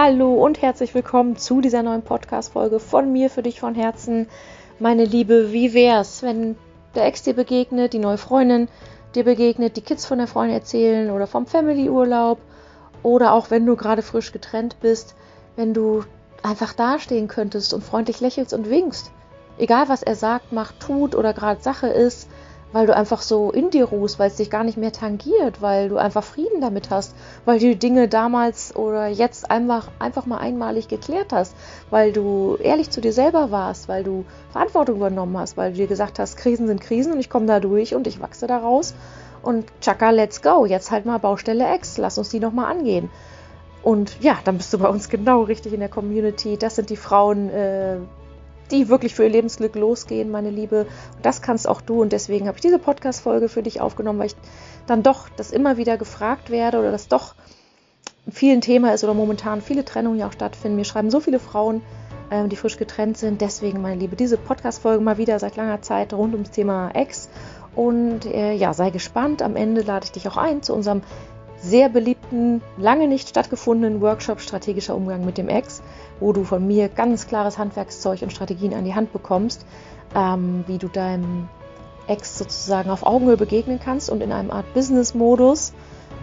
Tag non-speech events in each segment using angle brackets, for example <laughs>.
Hallo und herzlich willkommen zu dieser neuen Podcast-Folge von mir für dich von Herzen. Meine Liebe, wie wär's, wenn der Ex dir begegnet, die neue Freundin dir begegnet, die Kids von der Freundin erzählen oder vom Family-Urlaub oder auch wenn du gerade frisch getrennt bist, wenn du einfach dastehen könntest und freundlich lächelst und winkst. Egal was er sagt, macht, tut oder gerade Sache ist, weil du einfach so in dir ruhst, weil es dich gar nicht mehr tangiert, weil du einfach Frieden damit hast, weil du die Dinge damals oder jetzt einfach, einfach mal einmalig geklärt hast, weil du ehrlich zu dir selber warst, weil du Verantwortung übernommen hast, weil du dir gesagt hast, Krisen sind Krisen und ich komme da durch und ich wachse daraus und tschakka, let's go, jetzt halt mal Baustelle X, lass uns die nochmal angehen. Und ja, dann bist du bei uns genau richtig in der Community. Das sind die Frauen, äh, die wirklich für ihr Lebensglück losgehen, meine Liebe. Und das kannst auch du. Und deswegen habe ich diese Podcast-Folge für dich aufgenommen, weil ich dann doch das immer wieder gefragt werde oder das doch vielen Thema ist oder momentan viele Trennungen ja auch stattfinden. Mir schreiben so viele Frauen, ähm, die frisch getrennt sind. Deswegen, meine Liebe, diese Podcast-Folge mal wieder seit langer Zeit rund ums Thema Ex. Und äh, ja, sei gespannt. Am Ende lade ich dich auch ein zu unserem sehr beliebten, lange nicht stattgefundenen Workshop Strategischer Umgang mit dem Ex, wo du von mir ganz klares Handwerkszeug und Strategien an die Hand bekommst, ähm, wie du deinem Ex sozusagen auf Augenhöhe begegnen kannst und in einem Art Business-Modus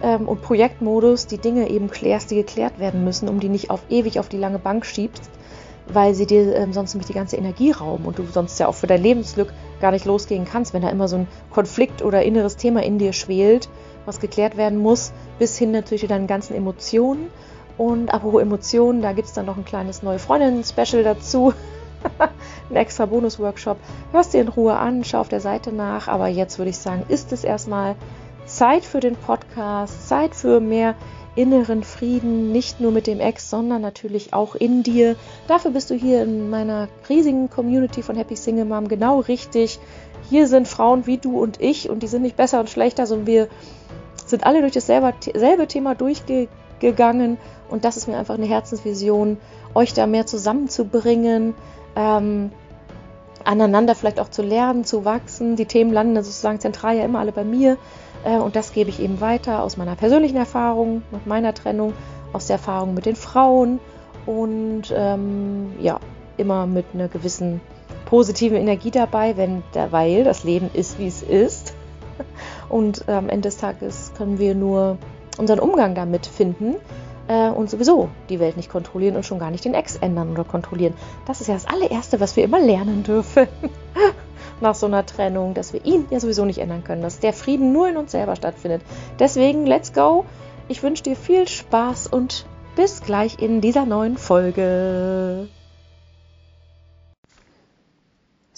ähm, und Projektmodus die Dinge eben klärst, die geklärt werden müssen, um die nicht auf ewig auf die lange Bank schiebst, weil sie dir ähm, sonst nämlich die ganze Energie rauben und du sonst ja auch für dein Lebensglück gar nicht losgehen kannst, wenn da immer so ein Konflikt oder inneres Thema in dir schwelt, was geklärt werden muss, bis hin natürlich zu deinen ganzen Emotionen. Und apropos Emotionen, da gibt es dann noch ein kleines neue Freundinnen-Special dazu. <laughs> ein extra Bonus-Workshop. Hörst dir in Ruhe an, schau auf der Seite nach. Aber jetzt würde ich sagen, ist es erstmal Zeit für den Podcast, Zeit für mehr inneren Frieden, nicht nur mit dem Ex, sondern natürlich auch in dir. Dafür bist du hier in meiner riesigen Community von Happy Single Mom genau richtig. Hier sind Frauen wie du und ich und die sind nicht besser und schlechter, sondern wir sind alle durch dasselbe selbe Thema durchgegangen und das ist mir einfach eine Herzensvision, euch da mehr zusammenzubringen, ähm, aneinander vielleicht auch zu lernen, zu wachsen. Die Themen landen sozusagen zentral ja immer alle bei mir äh, und das gebe ich eben weiter aus meiner persönlichen Erfahrung, mit meiner Trennung, aus der Erfahrung mit den Frauen und ähm, ja, immer mit einer gewissen positiven Energie dabei, wenn, weil das Leben ist, wie es ist. <laughs> Und am Ende des Tages können wir nur unseren Umgang damit finden äh, und sowieso die Welt nicht kontrollieren und schon gar nicht den Ex ändern oder kontrollieren. Das ist ja das allererste, was wir immer lernen dürfen <laughs> nach so einer Trennung, dass wir ihn ja sowieso nicht ändern können, dass der Frieden nur in uns selber stattfindet. Deswegen, let's go. Ich wünsche dir viel Spaß und bis gleich in dieser neuen Folge.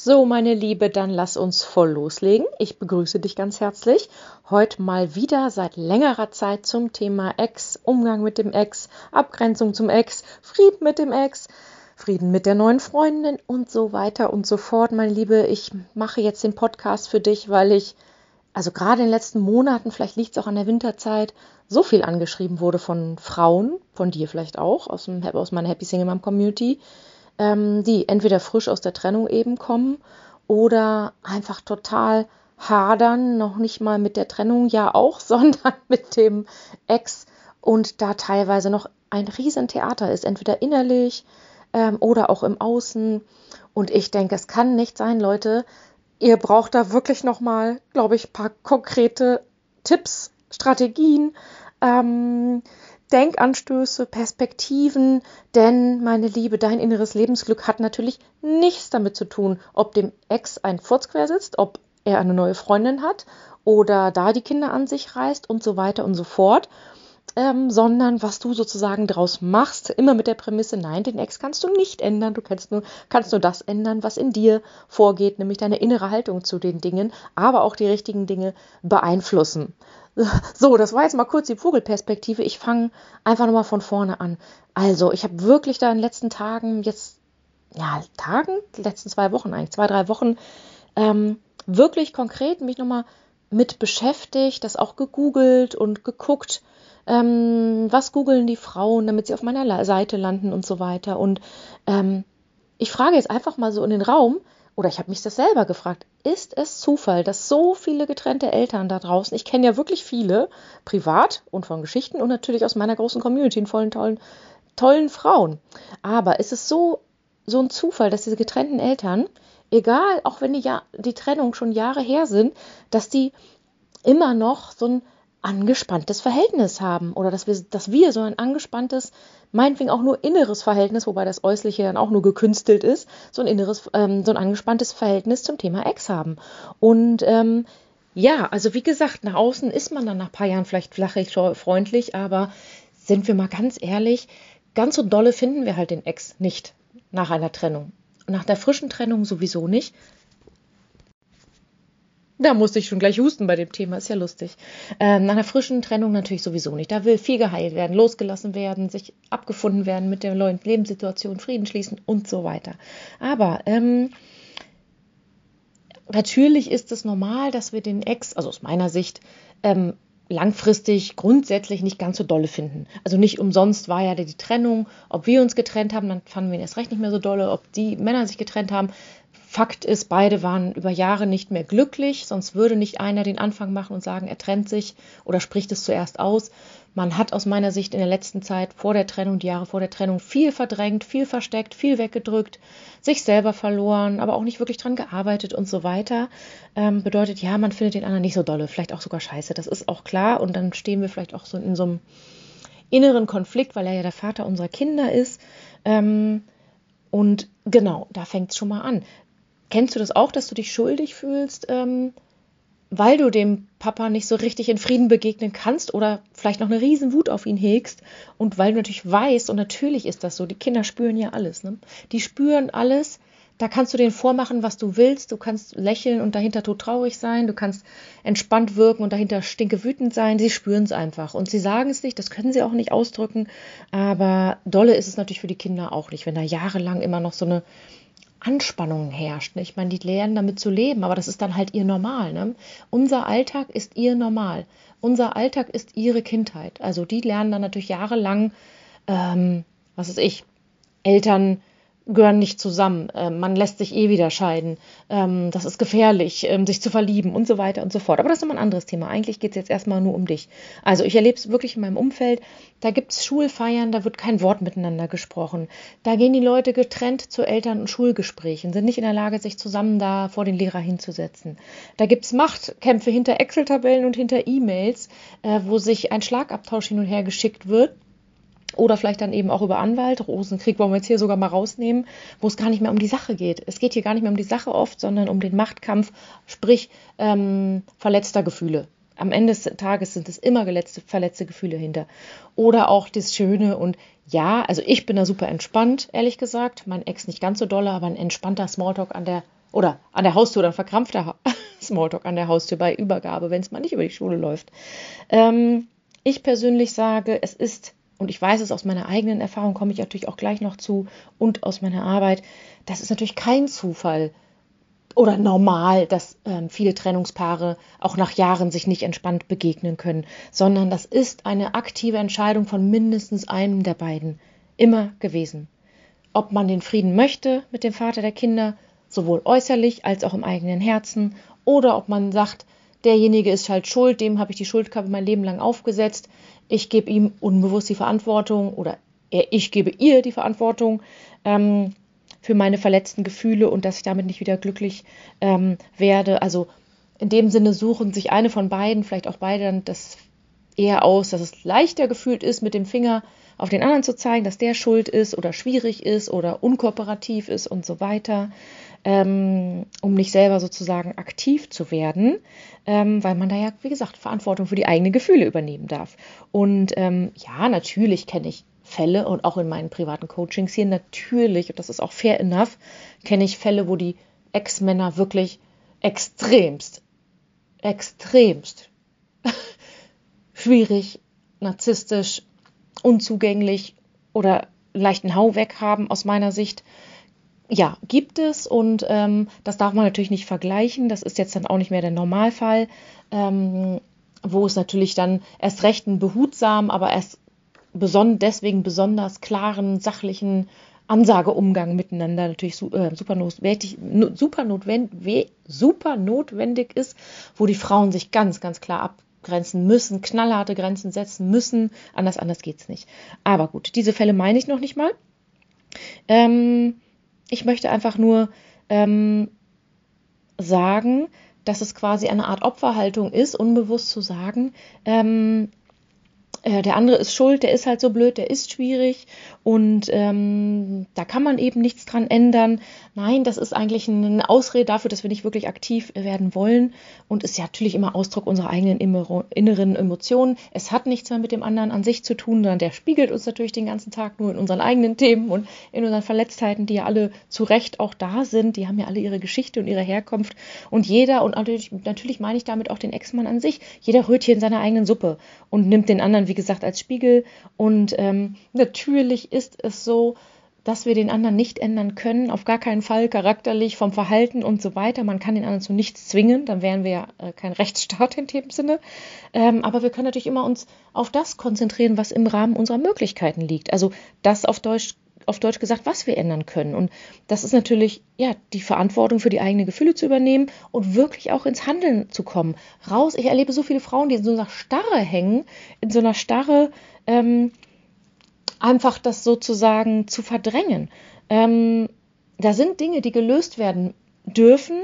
So, meine Liebe, dann lass uns voll loslegen. Ich begrüße dich ganz herzlich. Heute mal wieder seit längerer Zeit zum Thema Ex, Umgang mit dem Ex, Abgrenzung zum Ex, Frieden mit dem Ex, Frieden mit der neuen Freundin und so weiter und so fort. Meine Liebe, ich mache jetzt den Podcast für dich, weil ich, also gerade in den letzten Monaten, vielleicht liegt es auch an der Winterzeit, so viel angeschrieben wurde von Frauen, von dir vielleicht auch, aus, dem, aus meiner Happy Single Mom Community ähm, die entweder frisch aus der Trennung eben kommen oder einfach total hadern, noch nicht mal mit der Trennung ja auch, <laughs> sondern mit dem Ex und da teilweise noch ein Riesentheater ist, entweder innerlich ähm, oder auch im Außen. Und ich denke, es kann nicht sein, Leute. Ihr braucht da wirklich nochmal, glaube ich, ein paar konkrete Tipps, Strategien, ähm, Denkanstöße, Perspektiven, denn, meine Liebe, dein inneres Lebensglück hat natürlich nichts damit zu tun, ob dem Ex ein Furz quer sitzt, ob er eine neue Freundin hat oder da die Kinder an sich reißt und so weiter und so fort, ähm, sondern was du sozusagen daraus machst, immer mit der Prämisse, nein, den Ex kannst du nicht ändern, du kannst nur, kannst nur das ändern, was in dir vorgeht, nämlich deine innere Haltung zu den Dingen, aber auch die richtigen Dinge beeinflussen. So, das war jetzt mal kurz die Vogelperspektive. Ich fange einfach nochmal von vorne an. Also, ich habe wirklich da in den letzten Tagen, jetzt, ja, Tagen, die letzten zwei Wochen eigentlich, zwei, drei Wochen, ähm, wirklich konkret mich nochmal mit beschäftigt, das auch gegoogelt und geguckt, ähm, was googeln die Frauen, damit sie auf meiner Seite landen und so weiter. Und ähm, ich frage jetzt einfach mal so in den Raum, oder ich habe mich das selber gefragt, ist es Zufall, dass so viele getrennte Eltern da draußen, ich kenne ja wirklich viele, privat und von Geschichten und natürlich aus meiner großen Community, in vollen tollen tollen Frauen. Aber es ist so, so ein Zufall, dass diese getrennten Eltern, egal, auch wenn die, ja, die Trennung schon Jahre her sind, dass die immer noch so ein angespanntes Verhältnis haben oder dass wir, dass wir so ein angespanntes, meinetwegen auch nur inneres Verhältnis, wobei das Äußerliche dann auch nur gekünstelt ist, so ein inneres, ähm, so ein angespanntes Verhältnis zum Thema Ex haben. Und ähm, ja, also wie gesagt, nach außen ist man dann nach ein paar Jahren vielleicht flachig freundlich, aber sind wir mal ganz ehrlich, ganz so dolle finden wir halt den Ex nicht nach einer Trennung. Nach der frischen Trennung sowieso nicht. Da musste ich schon gleich husten bei dem Thema, ist ja lustig. Ähm, nach einer frischen Trennung natürlich sowieso nicht. Da will viel geheilt werden, losgelassen werden, sich abgefunden werden mit der neuen Lebenssituation, Frieden schließen und so weiter. Aber ähm, natürlich ist es normal, dass wir den Ex, also aus meiner Sicht, ähm, langfristig grundsätzlich nicht ganz so dolle finden. Also nicht umsonst war ja die Trennung, ob wir uns getrennt haben, dann fanden wir ihn erst recht nicht mehr so dolle, ob die Männer sich getrennt haben. Fakt ist, beide waren über Jahre nicht mehr glücklich, sonst würde nicht einer den Anfang machen und sagen, er trennt sich oder spricht es zuerst aus. Man hat aus meiner Sicht in der letzten Zeit vor der Trennung, die Jahre vor der Trennung, viel verdrängt, viel versteckt, viel weggedrückt, sich selber verloren, aber auch nicht wirklich dran gearbeitet und so weiter. Ähm, bedeutet, ja, man findet den anderen nicht so dolle, vielleicht auch sogar scheiße. Das ist auch klar. Und dann stehen wir vielleicht auch so in so einem inneren Konflikt, weil er ja der Vater unserer Kinder ist. Ähm, und genau, da fängt es schon mal an. Kennst du das auch, dass du dich schuldig fühlst? Ähm, weil du dem Papa nicht so richtig in Frieden begegnen kannst oder vielleicht noch eine riesen Wut auf ihn hegst und weil du natürlich weißt, und natürlich ist das so, die Kinder spüren ja alles, ne? die spüren alles, da kannst du denen vormachen, was du willst, du kannst lächeln und dahinter tot traurig sein, du kannst entspannt wirken und dahinter stinke wütend sein, sie spüren es einfach. Und sie sagen es nicht, das können sie auch nicht ausdrücken, aber dolle ist es natürlich für die Kinder auch nicht, wenn da jahrelang immer noch so eine Anspannung herrscht. Ne? Ich meine, die lernen damit zu leben, aber das ist dann halt ihr Normal. Ne? Unser Alltag ist ihr Normal. Unser Alltag ist ihre Kindheit. Also die lernen dann natürlich jahrelang, ähm, was ist ich, Eltern gehören nicht zusammen, ähm, man lässt sich eh wieder scheiden, ähm, das ist gefährlich, ähm, sich zu verlieben und so weiter und so fort. Aber das ist nochmal ein anderes Thema. Eigentlich geht es jetzt erstmal nur um dich. Also ich erlebe es wirklich in meinem Umfeld, da gibt es Schulfeiern, da wird kein Wort miteinander gesprochen. Da gehen die Leute getrennt zu Eltern- und Schulgesprächen, sind nicht in der Lage, sich zusammen da vor den Lehrer hinzusetzen. Da gibt es Machtkämpfe hinter Excel-Tabellen und hinter E-Mails, äh, wo sich ein Schlagabtausch hin und her geschickt wird oder vielleicht dann eben auch über Anwalt. Rosenkrieg wollen wir jetzt hier sogar mal rausnehmen, wo es gar nicht mehr um die Sache geht. Es geht hier gar nicht mehr um die Sache oft, sondern um den Machtkampf, sprich ähm, verletzter Gefühle. Am Ende des Tages sind es immer geletzte, verletzte Gefühle hinter. Oder auch das Schöne und ja, also ich bin da super entspannt, ehrlich gesagt. Mein Ex nicht ganz so dolle, aber ein entspannter Smalltalk an der oder an der Haustür oder ein verkrampfter <laughs> Smalltalk an der Haustür bei Übergabe, wenn es mal nicht über die Schule läuft. Ähm, ich persönlich sage, es ist und ich weiß es aus meiner eigenen Erfahrung, komme ich natürlich auch gleich noch zu, und aus meiner Arbeit, das ist natürlich kein Zufall oder normal, dass ähm, viele Trennungspaare auch nach Jahren sich nicht entspannt begegnen können, sondern das ist eine aktive Entscheidung von mindestens einem der beiden immer gewesen. Ob man den Frieden möchte mit dem Vater der Kinder, sowohl äußerlich als auch im eigenen Herzen, oder ob man sagt, derjenige ist halt schuld, dem habe ich die Schuldkappe mein Leben lang aufgesetzt, ich gebe ihm unbewusst die Verantwortung oder ich gebe ihr die Verantwortung ähm, für meine verletzten Gefühle und dass ich damit nicht wieder glücklich ähm, werde. Also in dem Sinne suchen sich eine von beiden, vielleicht auch beide, dann das eher aus, dass es leichter gefühlt ist, mit dem Finger auf den anderen zu zeigen, dass der schuld ist oder schwierig ist oder unkooperativ ist und so weiter ähm, um nicht selber sozusagen aktiv zu werden, ähm, weil man da ja, wie gesagt, Verantwortung für die eigenen Gefühle übernehmen darf. Und ähm, ja, natürlich kenne ich Fälle und auch in meinen privaten Coachings hier natürlich, und das ist auch fair enough, kenne ich Fälle, wo die Ex-Männer wirklich extremst, extremst <laughs> schwierig, narzisstisch, unzugänglich oder leichten Hau weg haben aus meiner Sicht ja, gibt es und ähm, das darf man natürlich nicht vergleichen. Das ist jetzt dann auch nicht mehr der Normalfall, ähm, wo es natürlich dann erst recht einen behutsamen, aber erst beson deswegen besonders klaren, sachlichen Ansageumgang miteinander natürlich äh, super, notwendig, super, notwendig, super notwendig ist, wo die Frauen sich ganz, ganz klar Grenzen müssen, knallharte Grenzen setzen müssen. Anders, anders geht's nicht. Aber gut, diese Fälle meine ich noch nicht mal. Ähm, ich möchte einfach nur ähm, sagen, dass es quasi eine Art Opferhaltung ist, unbewusst zu sagen, ähm, äh, der andere ist schuld, der ist halt so blöd, der ist schwierig und ähm, da kann man eben nichts dran ändern. Nein, das ist eigentlich eine Ausrede dafür, dass wir nicht wirklich aktiv werden wollen und ist ja natürlich immer Ausdruck unserer eigenen inneren Emotionen. Es hat nichts mehr mit dem anderen an sich zu tun, sondern der spiegelt uns natürlich den ganzen Tag nur in unseren eigenen Themen und in unseren Verletztheiten, die ja alle zu Recht auch da sind. Die haben ja alle ihre Geschichte und ihre Herkunft und jeder, und natürlich, natürlich meine ich damit auch den Ex-Mann an sich, jeder rührt hier in seiner eigenen Suppe und nimmt den anderen, wie gesagt, als Spiegel. Und ähm, natürlich ist es so, dass wir den anderen nicht ändern können, auf gar keinen Fall charakterlich, vom Verhalten und so weiter. Man kann den anderen zu nichts zwingen, dann wären wir ja äh, kein Rechtsstaat in dem Sinne. Ähm, aber wir können natürlich immer uns auf das konzentrieren, was im Rahmen unserer Möglichkeiten liegt. Also das auf Deutsch auf Deutsch gesagt, was wir ändern können. Und das ist natürlich, ja, die Verantwortung für die eigenen Gefühle zu übernehmen und wirklich auch ins Handeln zu kommen. Raus. Ich erlebe so viele Frauen, die in so einer Starre hängen, in so einer Starre, ähm, einfach das sozusagen zu verdrängen. Ähm, da sind Dinge, die gelöst werden dürfen,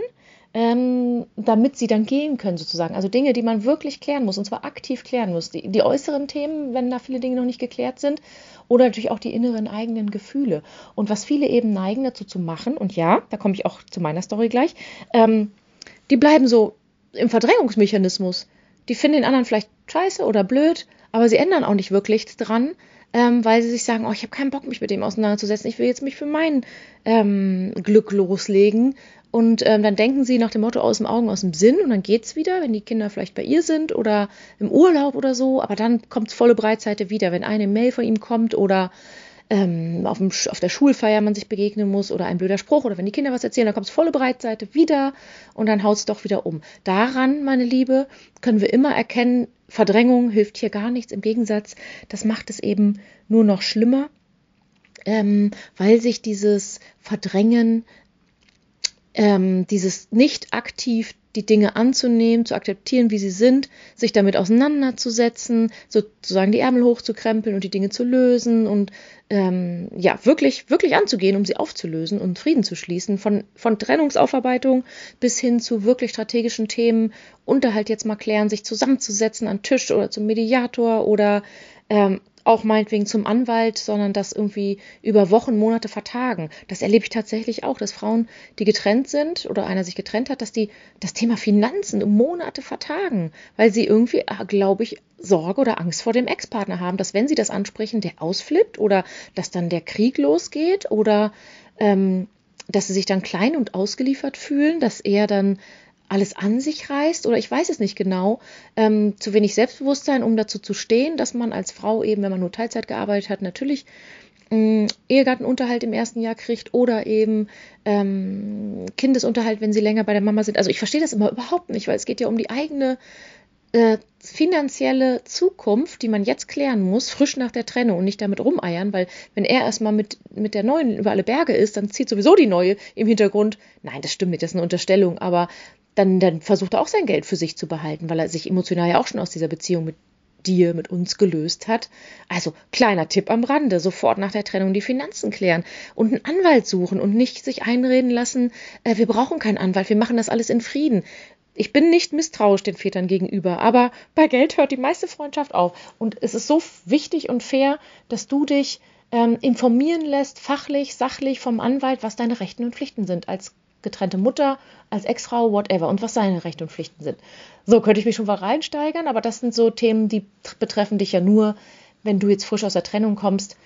ähm, damit sie dann gehen können, sozusagen. Also Dinge, die man wirklich klären muss, und zwar aktiv klären muss. Die, die äußeren Themen, wenn da viele Dinge noch nicht geklärt sind, oder natürlich auch die inneren eigenen Gefühle. Und was viele eben neigen dazu zu machen, und ja, da komme ich auch zu meiner Story gleich, ähm, die bleiben so im Verdrängungsmechanismus. Die finden den anderen vielleicht scheiße oder blöd, aber sie ändern auch nicht wirklich dran, ähm, weil sie sich sagen, oh, ich habe keinen Bock, mich mit dem auseinanderzusetzen. Ich will jetzt mich für mein ähm, Glück loslegen und ähm, dann denken sie nach dem Motto aus dem Augen, aus dem Sinn und dann geht's wieder, wenn die Kinder vielleicht bei ihr sind oder im Urlaub oder so. Aber dann kommt volle Breitseite wieder, wenn eine Mail von ihm kommt oder ähm, auf, dem, auf der Schulfeier man sich begegnen muss oder ein blöder Spruch oder wenn die Kinder was erzählen, dann kommt es volle Breitseite wieder und dann haut es doch wieder um. Daran, meine Liebe, können wir immer erkennen, Verdrängung hilft hier gar nichts. Im Gegensatz, das macht es eben nur noch schlimmer, ähm, weil sich dieses Verdrängen ähm, dieses nicht aktiv die Dinge anzunehmen, zu akzeptieren, wie sie sind, sich damit auseinanderzusetzen, sozusagen die Ärmel hochzukrempeln und die Dinge zu lösen und ähm, ja, wirklich, wirklich anzugehen, um sie aufzulösen und Frieden zu schließen, von, von Trennungsaufarbeitung bis hin zu wirklich strategischen Themen, Unterhalt jetzt mal klären, sich zusammenzusetzen an Tisch oder zum Mediator oder ähm, auch meinetwegen zum Anwalt, sondern das irgendwie über Wochen, Monate vertagen. Das erlebe ich tatsächlich auch, dass Frauen, die getrennt sind oder einer sich getrennt hat, dass die das Thema Finanzen um Monate vertagen, weil sie irgendwie, ah, glaube ich, Sorge oder Angst vor dem Ex-Partner haben, dass wenn sie das ansprechen, der ausflippt oder dass dann der Krieg losgeht oder ähm, dass sie sich dann klein und ausgeliefert fühlen, dass er dann alles an sich reißt oder ich weiß es nicht genau, ähm, zu wenig Selbstbewusstsein, um dazu zu stehen, dass man als Frau eben, wenn man nur Teilzeit gearbeitet hat, natürlich ähm, Ehegattenunterhalt im ersten Jahr kriegt oder eben ähm, Kindesunterhalt, wenn sie länger bei der Mama sind. Also ich verstehe das immer überhaupt nicht, weil es geht ja um die eigene äh, finanzielle Zukunft, die man jetzt klären muss, frisch nach der Trennung und nicht damit rumeiern, weil wenn er erstmal mit, mit der neuen über alle Berge ist, dann zieht sowieso die neue im Hintergrund. Nein, das stimmt nicht, das ist eine Unterstellung, aber dann, dann versucht er auch sein Geld für sich zu behalten, weil er sich emotional ja auch schon aus dieser Beziehung mit dir, mit uns gelöst hat. Also kleiner Tipp am Rande, sofort nach der Trennung die Finanzen klären und einen Anwalt suchen und nicht sich einreden lassen, äh, wir brauchen keinen Anwalt, wir machen das alles in Frieden. Ich bin nicht misstrauisch den Vätern gegenüber, aber bei Geld hört die meiste Freundschaft auf. Und es ist so wichtig und fair, dass du dich ähm, informieren lässt, fachlich, sachlich vom Anwalt, was deine Rechten und Pflichten sind als getrennte Mutter, als Ex-Frau, whatever und was seine Rechte und Pflichten sind. So könnte ich mich schon mal reinsteigern, aber das sind so Themen, die betreffen dich ja nur, wenn du jetzt frisch aus der Trennung kommst.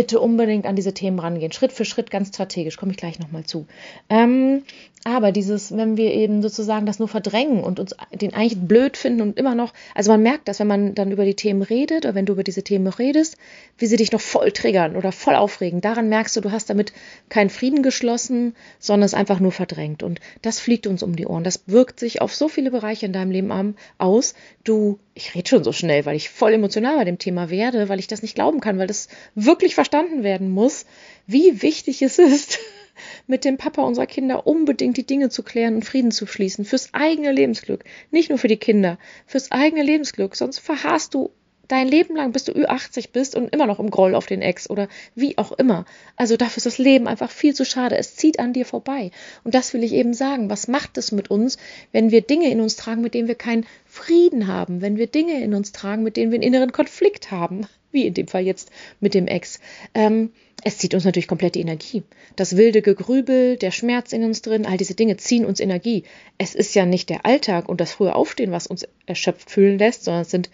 Bitte unbedingt an diese Themen rangehen. Schritt für Schritt, ganz strategisch, komme ich gleich nochmal zu. Ähm, aber dieses, wenn wir eben sozusagen das nur verdrängen und uns den eigentlich blöd finden und immer noch, also man merkt das, wenn man dann über die Themen redet oder wenn du über diese Themen redest, wie sie dich noch voll triggern oder voll aufregen. Daran merkst du, du hast damit keinen Frieden geschlossen, sondern es einfach nur verdrängt. Und das fliegt uns um die Ohren. Das wirkt sich auf so viele Bereiche in deinem Leben aus. Du, ich rede schon so schnell, weil ich voll emotional bei dem Thema werde, weil ich das nicht glauben kann, weil das wirklich verstanden werden muss, wie wichtig es ist, <laughs> mit dem Papa unserer Kinder unbedingt die Dinge zu klären und Frieden zu schließen. Fürs eigene Lebensglück. Nicht nur für die Kinder. Fürs eigene Lebensglück. Sonst verharrst du dein Leben lang, bis du Ü80 bist und immer noch im Groll auf den Ex oder wie auch immer. Also dafür ist das Leben einfach viel zu schade. Es zieht an dir vorbei. Und das will ich eben sagen. Was macht es mit uns, wenn wir Dinge in uns tragen, mit denen wir keinen Frieden haben? Wenn wir Dinge in uns tragen, mit denen wir einen inneren Konflikt haben? Wie in dem Fall jetzt mit dem Ex. Ähm, es zieht uns natürlich komplett die Energie. Das wilde Gegrübel, der Schmerz in uns drin, all diese Dinge ziehen uns Energie. Es ist ja nicht der Alltag und das frühe Aufstehen, was uns erschöpft fühlen lässt, sondern es sind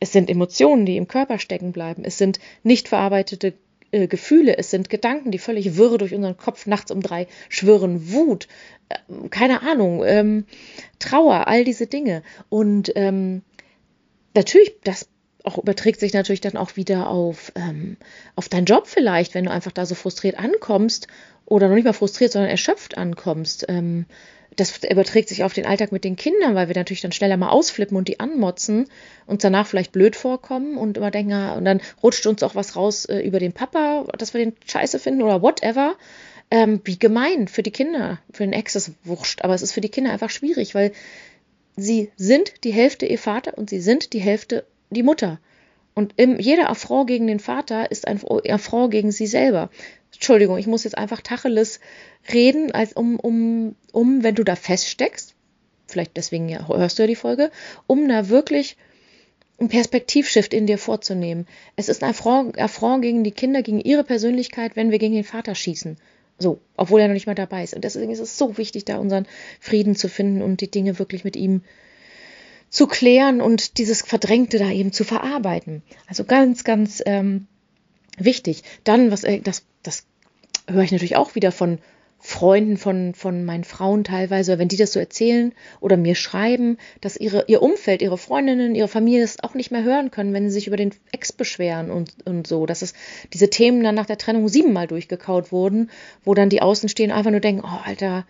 es sind Emotionen, die im Körper stecken bleiben. Es sind nicht verarbeitete äh, Gefühle. Es sind Gedanken, die völlig wirr durch unseren Kopf nachts um drei schwirren. Wut, äh, keine Ahnung, ähm, Trauer, all diese Dinge. Und ähm, natürlich, das auch überträgt sich natürlich dann auch wieder auf, ähm, auf deinen Job vielleicht, wenn du einfach da so frustriert ankommst oder noch nicht mal frustriert, sondern erschöpft ankommst. Ähm, das überträgt sich auf den Alltag mit den Kindern, weil wir natürlich dann schneller mal ausflippen und die anmotzen und danach vielleicht blöd vorkommen und immer denken, ah, und dann rutscht uns auch was raus äh, über den Papa, dass wir den scheiße finden oder whatever. Ähm, wie gemein für die Kinder. Für den Ex ist wurscht, aber es ist für die Kinder einfach schwierig, weil sie sind die Hälfte ihr Vater und sie sind die Hälfte die Mutter. Und jeder Affront gegen den Vater ist ein Affront gegen sie selber. Entschuldigung, ich muss jetzt einfach Tacheles reden, als um, um, um, wenn du da feststeckst, vielleicht deswegen ja, hörst du ja die Folge, um da wirklich einen Perspektivshift in dir vorzunehmen. Es ist ein Affront, Affront gegen die Kinder, gegen ihre Persönlichkeit, wenn wir gegen den Vater schießen. So, obwohl er noch nicht mal dabei ist. Und deswegen ist es so wichtig, da unseren Frieden zu finden und die Dinge wirklich mit ihm zu klären und dieses Verdrängte da eben zu verarbeiten. Also ganz, ganz ähm, wichtig. Dann, was äh, das, das höre ich natürlich auch wieder von Freunden von, von meinen Frauen teilweise, wenn die das so erzählen oder mir schreiben, dass ihre, ihr Umfeld, ihre Freundinnen, ihre Familie das auch nicht mehr hören können, wenn sie sich über den Ex beschweren und, und so, dass es diese Themen dann nach der Trennung siebenmal durchgekaut wurden, wo dann die Außenstehenden einfach nur denken, oh Alter,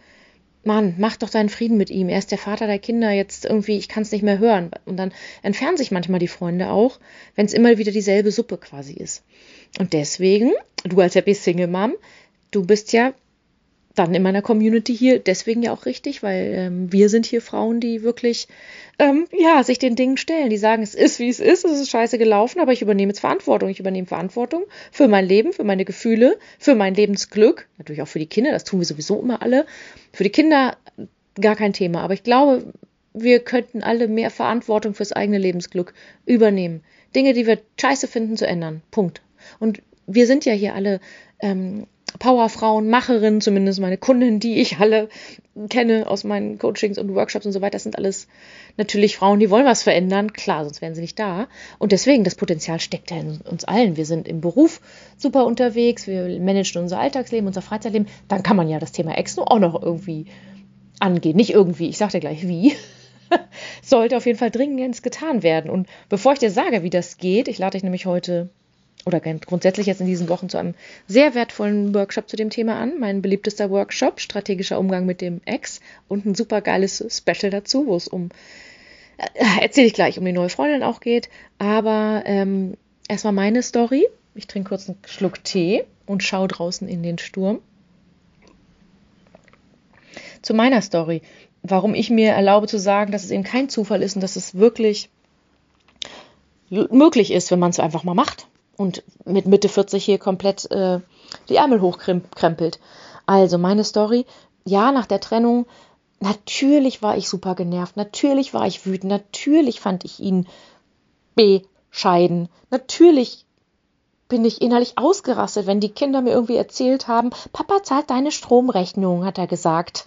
Mann, mach doch deinen Frieden mit ihm. Er ist der Vater der Kinder. Jetzt irgendwie, ich kann es nicht mehr hören. Und dann entfernen sich manchmal die Freunde auch, wenn es immer wieder dieselbe Suppe quasi ist. Und deswegen, du als Happy Single Mom, du bist ja dann in meiner Community hier deswegen ja auch richtig, weil ähm, wir sind hier Frauen, die wirklich ähm, ja sich den Dingen stellen, die sagen, es ist wie es ist, es ist scheiße gelaufen, aber ich übernehme jetzt Verantwortung, ich übernehme Verantwortung für mein Leben, für meine Gefühle, für mein Lebensglück, natürlich auch für die Kinder, das tun wir sowieso immer alle. Für die Kinder gar kein Thema, aber ich glaube, wir könnten alle mehr Verantwortung fürs eigene Lebensglück übernehmen. Dinge, die wir scheiße finden, zu ändern. Punkt. Und wir sind ja hier alle ähm, Powerfrauen, Macherinnen, zumindest meine Kunden, die ich alle kenne aus meinen Coachings und Workshops und so weiter, das sind alles natürlich Frauen, die wollen was verändern. Klar, sonst wären sie nicht da. Und deswegen, das Potenzial steckt ja in uns allen. Wir sind im Beruf super unterwegs, wir managen unser Alltagsleben, unser Freizeitleben. Dann kann man ja das Thema Ex auch noch irgendwie angehen. Nicht irgendwie, ich sag dir gleich wie. <laughs> Sollte auf jeden Fall dringend getan werden. Und bevor ich dir sage, wie das geht, ich lade dich nämlich heute oder grundsätzlich jetzt in diesen Wochen zu einem sehr wertvollen Workshop zu dem Thema an. Mein beliebtester Workshop, strategischer Umgang mit dem Ex und ein super geiles Special dazu, wo es um, äh, erzähle ich gleich, um die neue Freundin auch geht. Aber ähm, erstmal meine Story. Ich trinke kurz einen Schluck Tee und schaue draußen in den Sturm. Zu meiner Story. Warum ich mir erlaube zu sagen, dass es eben kein Zufall ist und dass es wirklich möglich ist, wenn man es einfach mal macht und mit Mitte 40 hier komplett äh, die Ärmel hochkrempelt. Also meine Story, ja, nach der Trennung, natürlich war ich super genervt, natürlich war ich wütend, natürlich fand ich ihn bescheiden, natürlich bin ich innerlich ausgerastet, wenn die Kinder mir irgendwie erzählt haben, Papa zahlt deine Stromrechnung, hat er gesagt.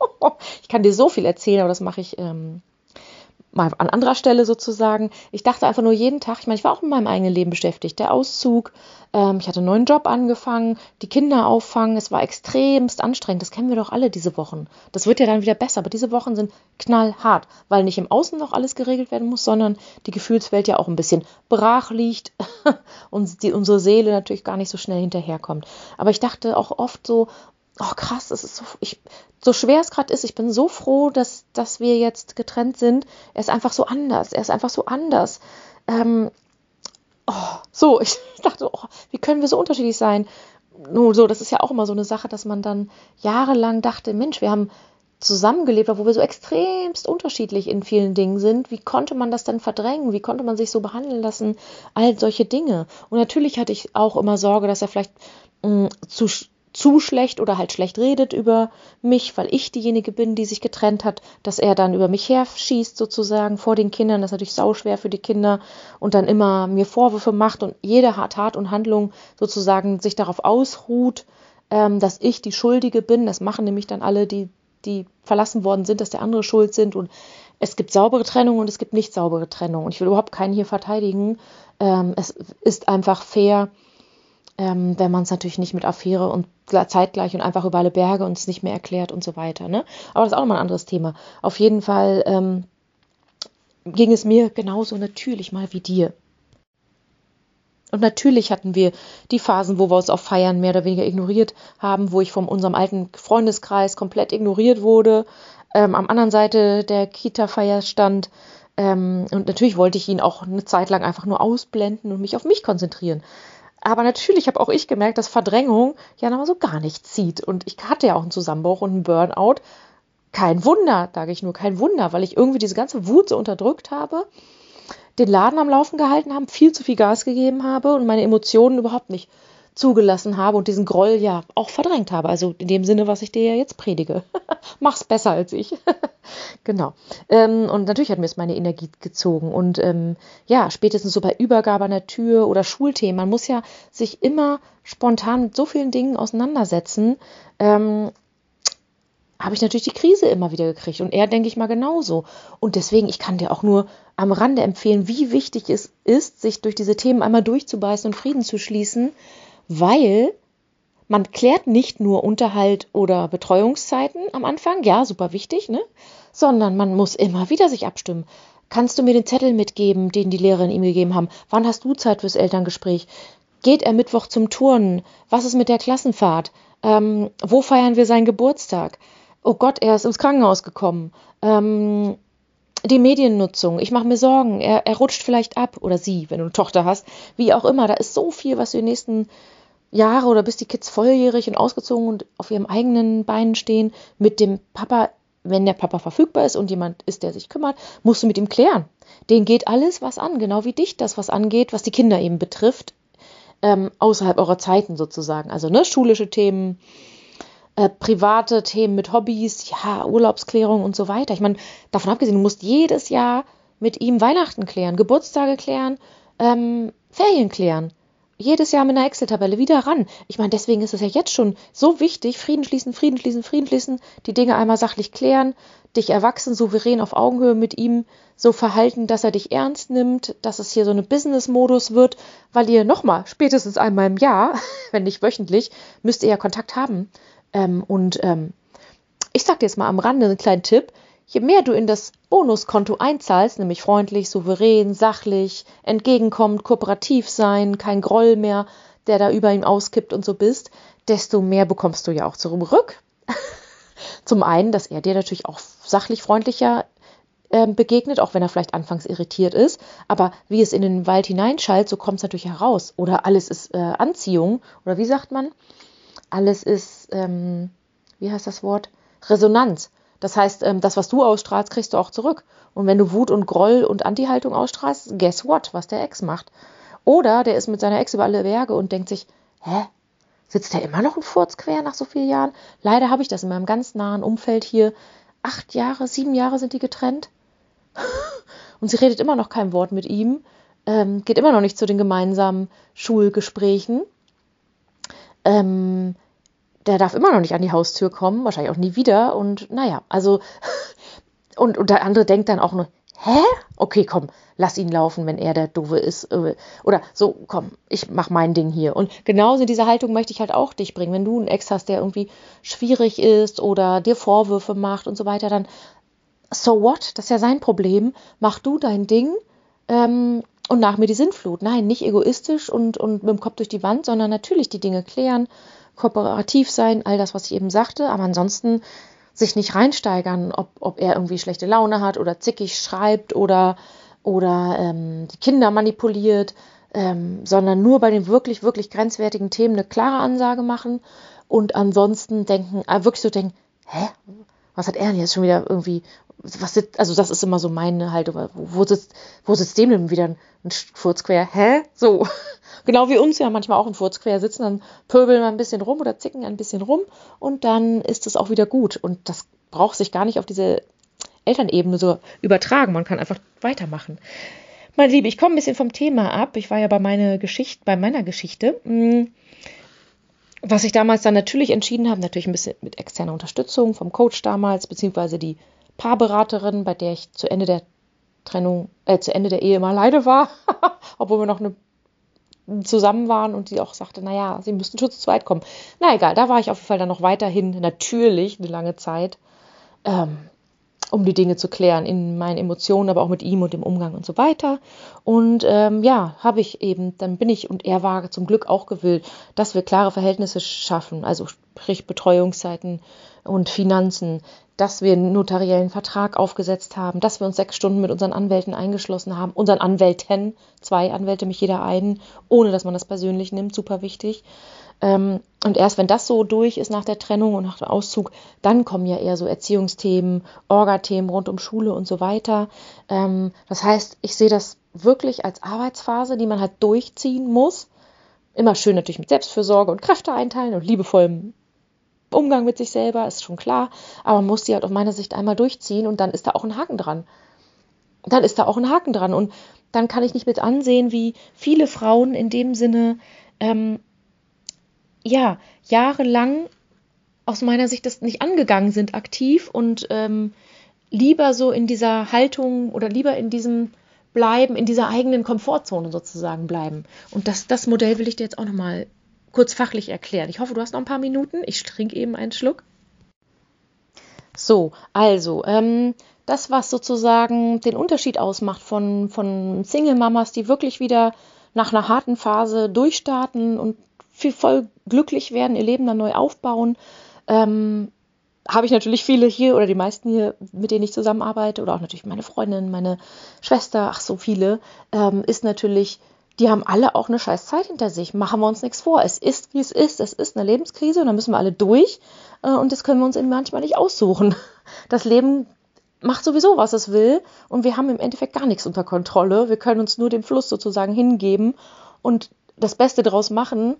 <laughs> ich kann dir so viel erzählen, aber das mache ich ähm, mal an anderer Stelle sozusagen. Ich dachte einfach nur jeden Tag, ich meine, ich war auch in meinem eigenen Leben beschäftigt. Der Auszug, ähm, ich hatte einen neuen Job angefangen, die Kinder auffangen, es war extremst anstrengend. Das kennen wir doch alle diese Wochen. Das wird ja dann wieder besser, aber diese Wochen sind knallhart, weil nicht im Außen noch alles geregelt werden muss, sondern die Gefühlswelt ja auch ein bisschen brach liegt <laughs> und die, unsere Seele natürlich gar nicht so schnell hinterherkommt. Aber ich dachte auch oft so, oh krass, es ist so, ich, so schwer es gerade ist, ich bin so froh, dass, dass wir jetzt getrennt sind. Er ist einfach so anders. Er ist einfach so anders. Ähm, oh, so, <laughs> ich dachte, oh, wie können wir so unterschiedlich sein? nur so, das ist ja auch immer so eine Sache, dass man dann jahrelang dachte, Mensch, wir haben zusammengelebt, wo wir so extremst unterschiedlich in vielen Dingen sind. Wie konnte man das denn verdrängen? Wie konnte man sich so behandeln lassen? All solche Dinge. Und natürlich hatte ich auch immer Sorge, dass er vielleicht mh, mm, zu zu schlecht oder halt schlecht redet über mich, weil ich diejenige bin, die sich getrennt hat, dass er dann über mich herschießt sozusagen vor den Kindern. Das ist natürlich sauschwer für die Kinder und dann immer mir Vorwürfe macht und jede Tat und Handlung sozusagen sich darauf ausruht, ähm, dass ich die Schuldige bin. Das machen nämlich dann alle, die, die verlassen worden sind, dass der andere schuld sind und es gibt saubere Trennung und es gibt nicht saubere Trennung. Und ich will überhaupt keinen hier verteidigen. Ähm, es ist einfach fair, ähm, wenn man es natürlich nicht mit Affäre und zeitgleich und einfach über alle Berge und es nicht mehr erklärt und so weiter. Ne? Aber das ist auch nochmal ein anderes Thema. Auf jeden Fall ähm, ging es mir genauso natürlich mal wie dir. Und natürlich hatten wir die Phasen, wo wir uns auf Feiern mehr oder weniger ignoriert haben, wo ich von unserem alten Freundeskreis komplett ignoriert wurde, ähm, am anderen Seite der Kita-Feier stand. Ähm, und natürlich wollte ich ihn auch eine Zeit lang einfach nur ausblenden und mich auf mich konzentrieren. Aber natürlich habe auch ich gemerkt, dass Verdrängung ja nochmal so gar nicht zieht. Und ich hatte ja auch einen Zusammenbruch und einen Burnout. Kein Wunder, sage ich nur, kein Wunder, weil ich irgendwie diese ganze Wut so unterdrückt habe, den Laden am Laufen gehalten habe, viel zu viel Gas gegeben habe und meine Emotionen überhaupt nicht zugelassen habe und diesen Groll ja auch verdrängt habe. Also in dem Sinne, was ich dir ja jetzt predige. <laughs> Mach's besser als ich. <laughs> genau. Ähm, und natürlich hat mir es meine Energie gezogen. Und ähm, ja, spätestens so bei Übergabe an der Tür oder Schulthemen, man muss ja sich immer spontan mit so vielen Dingen auseinandersetzen. Ähm, habe ich natürlich die Krise immer wieder gekriegt. Und er, denke ich mal, genauso. Und deswegen, ich kann dir auch nur am Rande empfehlen, wie wichtig es ist, sich durch diese Themen einmal durchzubeißen und Frieden zu schließen weil man klärt nicht nur Unterhalt oder Betreuungszeiten am Anfang, ja, super wichtig, ne? sondern man muss immer wieder sich abstimmen. Kannst du mir den Zettel mitgeben, den die Lehrerin ihm gegeben haben? Wann hast du Zeit fürs Elterngespräch? Geht er Mittwoch zum Turnen? Was ist mit der Klassenfahrt? Ähm, wo feiern wir seinen Geburtstag? Oh Gott, er ist ins Krankenhaus gekommen. Ähm, die Mediennutzung, ich mache mir Sorgen, er, er rutscht vielleicht ab oder sie, wenn du eine Tochter hast, wie auch immer, da ist so viel, was du in den nächsten Jahre oder bis die Kids volljährig und ausgezogen und auf ihrem eigenen Beinen stehen, mit dem Papa, wenn der Papa verfügbar ist und jemand ist, der sich kümmert, musst du mit ihm klären. Den geht alles was an, genau wie dich das was angeht, was die Kinder eben betrifft, ähm, außerhalb eurer Zeiten sozusagen. Also ne, schulische Themen, äh, private Themen mit Hobbys, ja, Urlaubsklärung und so weiter. Ich meine, davon abgesehen, du musst jedes Jahr mit ihm Weihnachten klären, Geburtstage klären, ähm, Ferien klären jedes Jahr mit einer Excel-Tabelle wieder ran. Ich meine, deswegen ist es ja jetzt schon so wichtig, Frieden schließen, Frieden schließen, Frieden schließen, die Dinge einmal sachlich klären, dich erwachsen, souverän auf Augenhöhe mit ihm so verhalten, dass er dich ernst nimmt, dass es hier so eine Business-Modus wird, weil ihr nochmal, spätestens einmal im Jahr, <laughs> wenn nicht wöchentlich, müsst ihr ja Kontakt haben. Ähm, und ähm, ich sag dir jetzt mal am Rande einen kleinen Tipp, Je mehr du in das Bonuskonto einzahlst, nämlich freundlich, souverän, sachlich, entgegenkommend, kooperativ sein, kein Groll mehr, der da über ihm auskippt und so bist, desto mehr bekommst du ja auch zurück. <laughs> Zum einen, dass er dir natürlich auch sachlich freundlicher äh, begegnet, auch wenn er vielleicht anfangs irritiert ist. Aber wie es in den Wald hineinschallt, so kommt es natürlich heraus. Oder alles ist äh, Anziehung. Oder wie sagt man? Alles ist, ähm, wie heißt das Wort? Resonanz. Das heißt, ähm, das, was du ausstrahlst, kriegst du auch zurück. Und wenn du Wut und Groll und Anti-Haltung ausstrahlst, guess what, was der Ex macht. Oder der ist mit seiner Ex über alle Berge und denkt sich, hä, sitzt der immer noch ein Furz quer nach so vielen Jahren? Leider habe ich das in meinem ganz nahen Umfeld hier. Acht Jahre, sieben Jahre sind die getrennt. <laughs> und sie redet immer noch kein Wort mit ihm, ähm, geht immer noch nicht zu den gemeinsamen Schulgesprächen. Ähm, der darf immer noch nicht an die Haustür kommen, wahrscheinlich auch nie wieder. Und naja, also, <laughs> und, und der andere denkt dann auch nur, hä? Okay, komm, lass ihn laufen, wenn er der Doofe ist. Äh, oder so, komm, ich mach mein Ding hier. Und genauso diese Haltung möchte ich halt auch dich bringen. Wenn du einen Ex hast, der irgendwie schwierig ist oder dir Vorwürfe macht und so weiter, dann so what? Das ist ja sein Problem. Mach du dein Ding. Ähm, und nach mir die Sintflut. Nein, nicht egoistisch und, und mit dem Kopf durch die Wand, sondern natürlich die Dinge klären, kooperativ sein, all das, was ich eben sagte, aber ansonsten sich nicht reinsteigern, ob, ob er irgendwie schlechte Laune hat oder zickig schreibt oder, oder ähm, die Kinder manipuliert. ähm, sondern nur bei den wirklich, wirklich grenzwertigen Themen eine klare Ansage machen und ansonsten denken, äh, wirklich so denken, hä, was hat er denn jetzt schon wieder irgendwie, was sitzt, also das ist immer so meine Haltung, wo, wo sitzt, wo sitzt dem denn wieder ein, ein Furz quer, hä? So. <laughs> Genau wie uns ja manchmal auch ein Furz quer sitzen, dann pöbeln wir ein bisschen rum oder zicken ein bisschen rum und dann ist es auch wieder gut. Und das braucht sich gar nicht auf diese Elternebene so übertragen. Man kann einfach weitermachen. Meine Liebe, ich komme ein bisschen vom Thema ab. Ich war ja bei meiner Geschichte, bei meiner Geschichte. Hm, was ich damals dann natürlich entschieden habe, natürlich ein bisschen mit externer Unterstützung vom Coach damals, beziehungsweise die Paarberaterin, bei der ich zu Ende der Trennung, äh, zu Ende der Ehe immer alleine war, <laughs> obwohl wir noch eine, zusammen waren und die auch sagte, naja, sie müssten schon zu zweit kommen. Na egal, da war ich auf jeden Fall dann noch weiterhin natürlich eine lange Zeit. Ähm, um die Dinge zu klären, in meinen Emotionen, aber auch mit ihm und dem Umgang und so weiter. Und ähm, ja, habe ich eben, dann bin ich und er war zum Glück auch gewillt, dass wir klare Verhältnisse schaffen, also sprich Betreuungszeiten und Finanzen, dass wir einen notariellen Vertrag aufgesetzt haben, dass wir uns sechs Stunden mit unseren Anwälten eingeschlossen haben, unseren Anwälten, zwei Anwälte, mich jeder einen, ohne dass man das persönlich nimmt, super wichtig. Ähm, und erst wenn das so durch ist nach der Trennung und nach dem Auszug, dann kommen ja eher so Erziehungsthemen, Orga-Themen rund um Schule und so weiter. Ähm, das heißt, ich sehe das wirklich als Arbeitsphase, die man halt durchziehen muss. Immer schön natürlich mit Selbstfürsorge und Kräfte einteilen und liebevollem Umgang mit sich selber, ist schon klar. Aber man muss die halt aus meiner Sicht einmal durchziehen und dann ist da auch ein Haken dran. Dann ist da auch ein Haken dran. Und dann kann ich nicht mit ansehen, wie viele Frauen in dem Sinne ähm, ja, jahrelang aus meiner Sicht das nicht angegangen sind aktiv und ähm, lieber so in dieser Haltung oder lieber in diesem bleiben, in dieser eigenen Komfortzone sozusagen bleiben. Und das, das Modell will ich dir jetzt auch nochmal kurz fachlich erklären. Ich hoffe, du hast noch ein paar Minuten. Ich trinke eben einen Schluck. So, also, ähm, das, was sozusagen den Unterschied ausmacht von, von Single-Mamas, die wirklich wieder nach einer harten Phase durchstarten und viel voll glücklich werden, ihr Leben dann neu aufbauen. Ähm, habe ich natürlich viele hier oder die meisten hier, mit denen ich zusammenarbeite, oder auch natürlich meine Freundin, meine Schwester, ach so viele, ähm, ist natürlich, die haben alle auch eine scheiß Zeit hinter sich. Machen wir uns nichts vor. Es ist, wie es ist. Es ist eine Lebenskrise und da müssen wir alle durch. Äh, und das können wir uns eben manchmal nicht aussuchen. <laughs> Das Leben macht sowieso, was es will. Und wir haben im Endeffekt gar nichts unter Kontrolle. Wir können uns nur dem Fluss sozusagen hingeben und das Beste daraus machen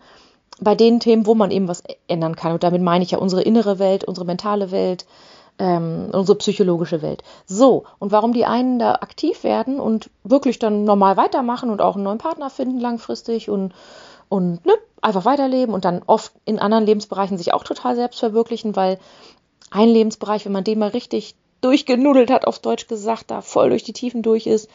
bei den Themen, wo man eben was ändern kann. Und damit meine ich ja unsere innere Welt, unsere mentale Welt, ähm, unsere psychologische Welt. So, und warum die einen da aktiv werden und wirklich dann normal weitermachen und auch einen neuen Partner finden langfristig und, und ne, einfach weiterleben und dann oft in anderen Lebensbereichen sich auch total selbst verwirklichen, weil ein Lebensbereich, wenn man den mal richtig durchgenudelt hat, auf Deutsch gesagt, da voll durch die Tiefen durch ist,